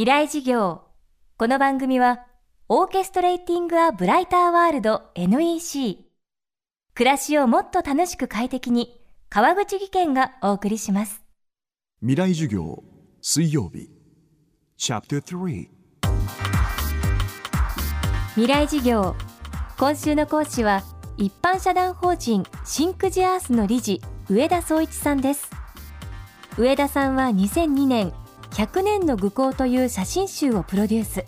未来事業。この番組はオーケストレーティング・ア・ブライター・ワールド NEC 暮らしをもっと楽しく快適に川口義賢がお送りします。未来授業水曜日。チャプター3未来事業。今週の講師は一般社団法人シンクジアースの理事上田総一さんです。上田さんは2002年100年の愚行という写真集をプロデュース。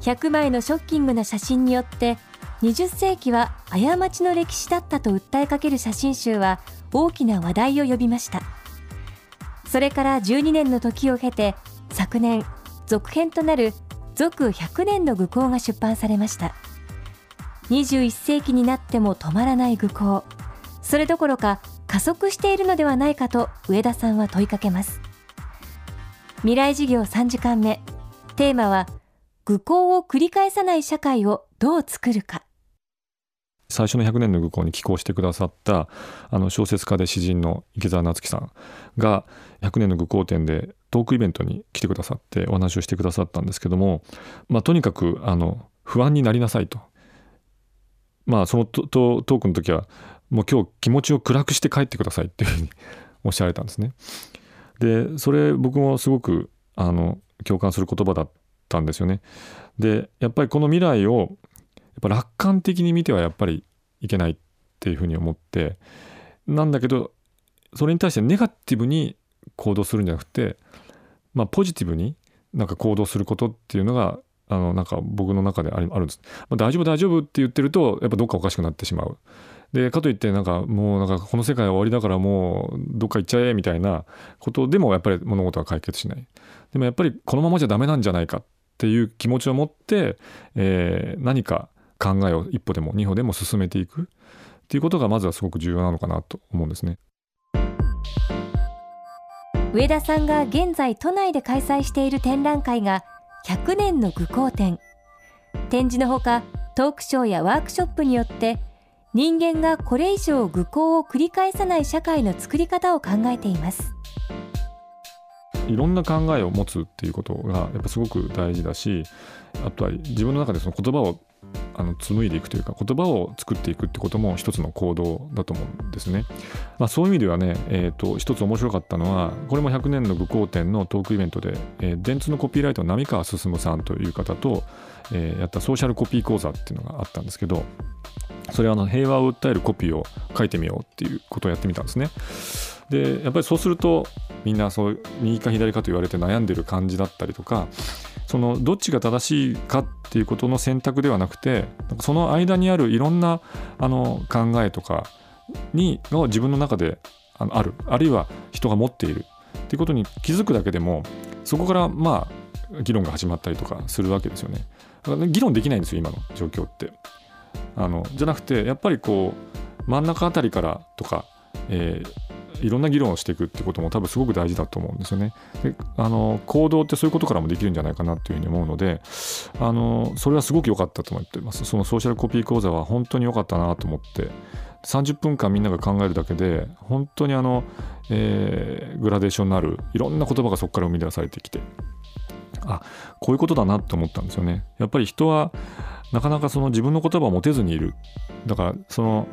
100枚のショッキングな写真によって20世紀は過ちの歴史だったと訴えかける写真集は大きな話題を呼びました。それから12年の時を経て昨年続編となる続100年の愚行が出版されました。21世紀になっても止まらない愚行。それどころか加速しているのではないかと上田さんは問いかけます。未来事業3時間目テーマは愚行を繰り返さない社会をどう作るか最初の100年の愚行に寄稿してくださったあの小説家で詩人の池澤夏樹さんが100年の愚行展でトークイベントに来てくださってお話をしてくださったんですけども、まあ、とにかくあの不安になりなさいと。まあそのトークの時はもう今日気持ちを暗くして帰ってくださいっていうふうにおっしゃられたんですね。でそれ僕もすごくあの共感する言葉だったんですよね。でやっぱりこの未来をやっぱ楽観的に見てはやっぱりいけないっていうふうに思ってなんだけどそれに対してネガティブに行動するんじゃなくて、まあ、ポジティブになんか行動することっていうのがあのなんか僕の中であるんです、まあ、大丈夫大丈夫って言ってるとやっぱどっかおかしくなってしまうでかといってなんかもうなんかこの世界は終わりだからもうどっか行っちゃえみたいなことでもやっぱり物事は解決しない。でもやっぱりこのままじゃダメなんじゃないかっていう気持ちを持って、えー、何か考えを一歩でも二歩でも進めていくっていうことがまずはすごく重要なのかなと思うんですね。上田さんが現在都内で開催している展覧会が100年の愚行展。展示のほかトークショーやワークショップによって人間がこれ以上愚行を繰り返さない社会の作り方を考えていますいろんな考えを持つっていうことがやっぱすごく大事だしあとは自分の中でその言葉をあの紡いでいくというか言葉を作っていくってことも一つの行動だと思うんですね。まあ、そういう意味ではね、えーと、一つ面白かったのはこれも100年の武功展のトークイベントで、えー、電通のコピーライターの浪川進さんという方と、えー、やったソーシャルコピー講座っていうのがあったんですけどそれはあの平和を訴えるコピーを書いてみようっていうことをやってみたんですね。でやっぱりそうするとみんなそう右か左かと言われて悩んでる感じだったりとかそのどっちが正しいかっていうことの選択ではなくてその間にあるいろんなあの考えとかにが自分の中であるあるいは人が持っているっていうことに気づくだけでもそこからまあ議論が始まったりとかするわけですよね。だから議論できないんですよ今の状況って。あのじゃなくてやっぱりこう真ん中あたりからとか、えー、いろんな議論をしていくってことも多分すごく大事だと思うんですよね。であの行動ってそういうことからもできるんじゃないかなっていうふうに思うのであのそれはすごく良かったと思ってます。そのソーシャルコピー講座は本当に良かったなと思って30分間みんなが考えるだけで本当にあの、えー、グラデーションのあるいろんな言葉がそこから生み出されてきてあこういうことだなと思ったんですよね。やっぱり人はなかなかその自分の言葉を持てずにいる。だからその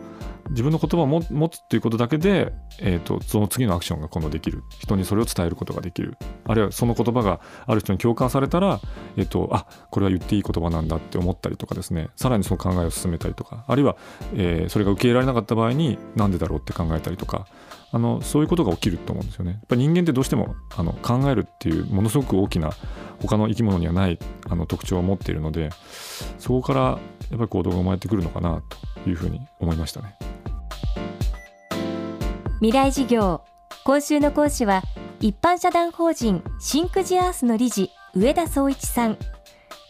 自分の言葉を持つっていうことだけで、えーと、その次のアクションが今度できる人にそれを伝えることができるあるいはその言葉がある人に共感されたら、えーと、あこれは言っていい言葉なんだって思ったりとかですねさらにその考えを進めたりとかあるいは、えー、それが受け入れられなかった場合になんでだろうって考えたりとかあのそういうことが起きると思うんですよね。やっぱ人間ってどうしてもあの考えるっていうものすごく大きな他の生き物にはないあの特徴を持っているのでそこからやっぱり行動が生まれてくるのかなというふうに思いましたね。未来事業今週の講師は一般社団法人シンクジアースの理事上田総一さん。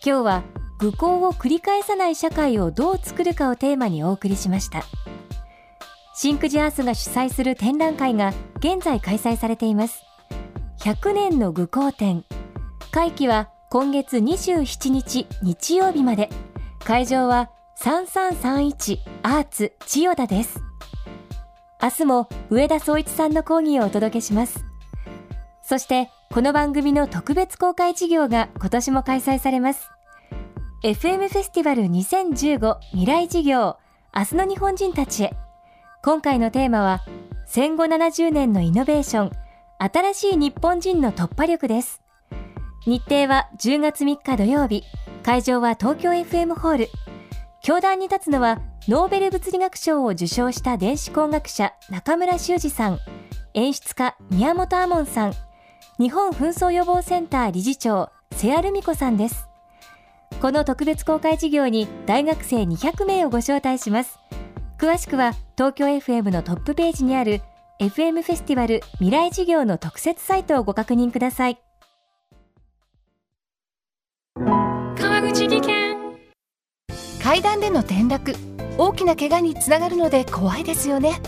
今日は愚行を繰り返さない社会をどう作るかをテーマにお送りしました。シンクジアースが主催する展覧会が現在開催されています。100年の愚行展。会期は今月27日日曜日まで。会場は3331アーツ千代田です。明日も上田総一さんの講義をお届けします。そしてこの番組の特別公開事業が今年も開催されます。FM フェスティバル2015未来事業明日の日本人たちへ。今回のテーマは戦後70年のイノベーション新しい日本人の突破力です。日程は10月3日土曜日会場は東京 FM ホール。教壇に立つのはノーベル物理学賞を受賞した電子工学者中村修二さん。演出家宮本亞門さん。日本紛争予防センター理事長瀬谷留美子さんです。この特別公開事業に大学生200名をご招待します。詳しくは東京 FM のトップページにある FM フェスティバル未来事業の特設サイトをご確認ください。川口技研。階段での転落大きな怪我につながるので怖いですよね。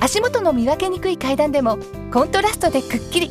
足元の見分けにくい階段でもコントラストでくっきり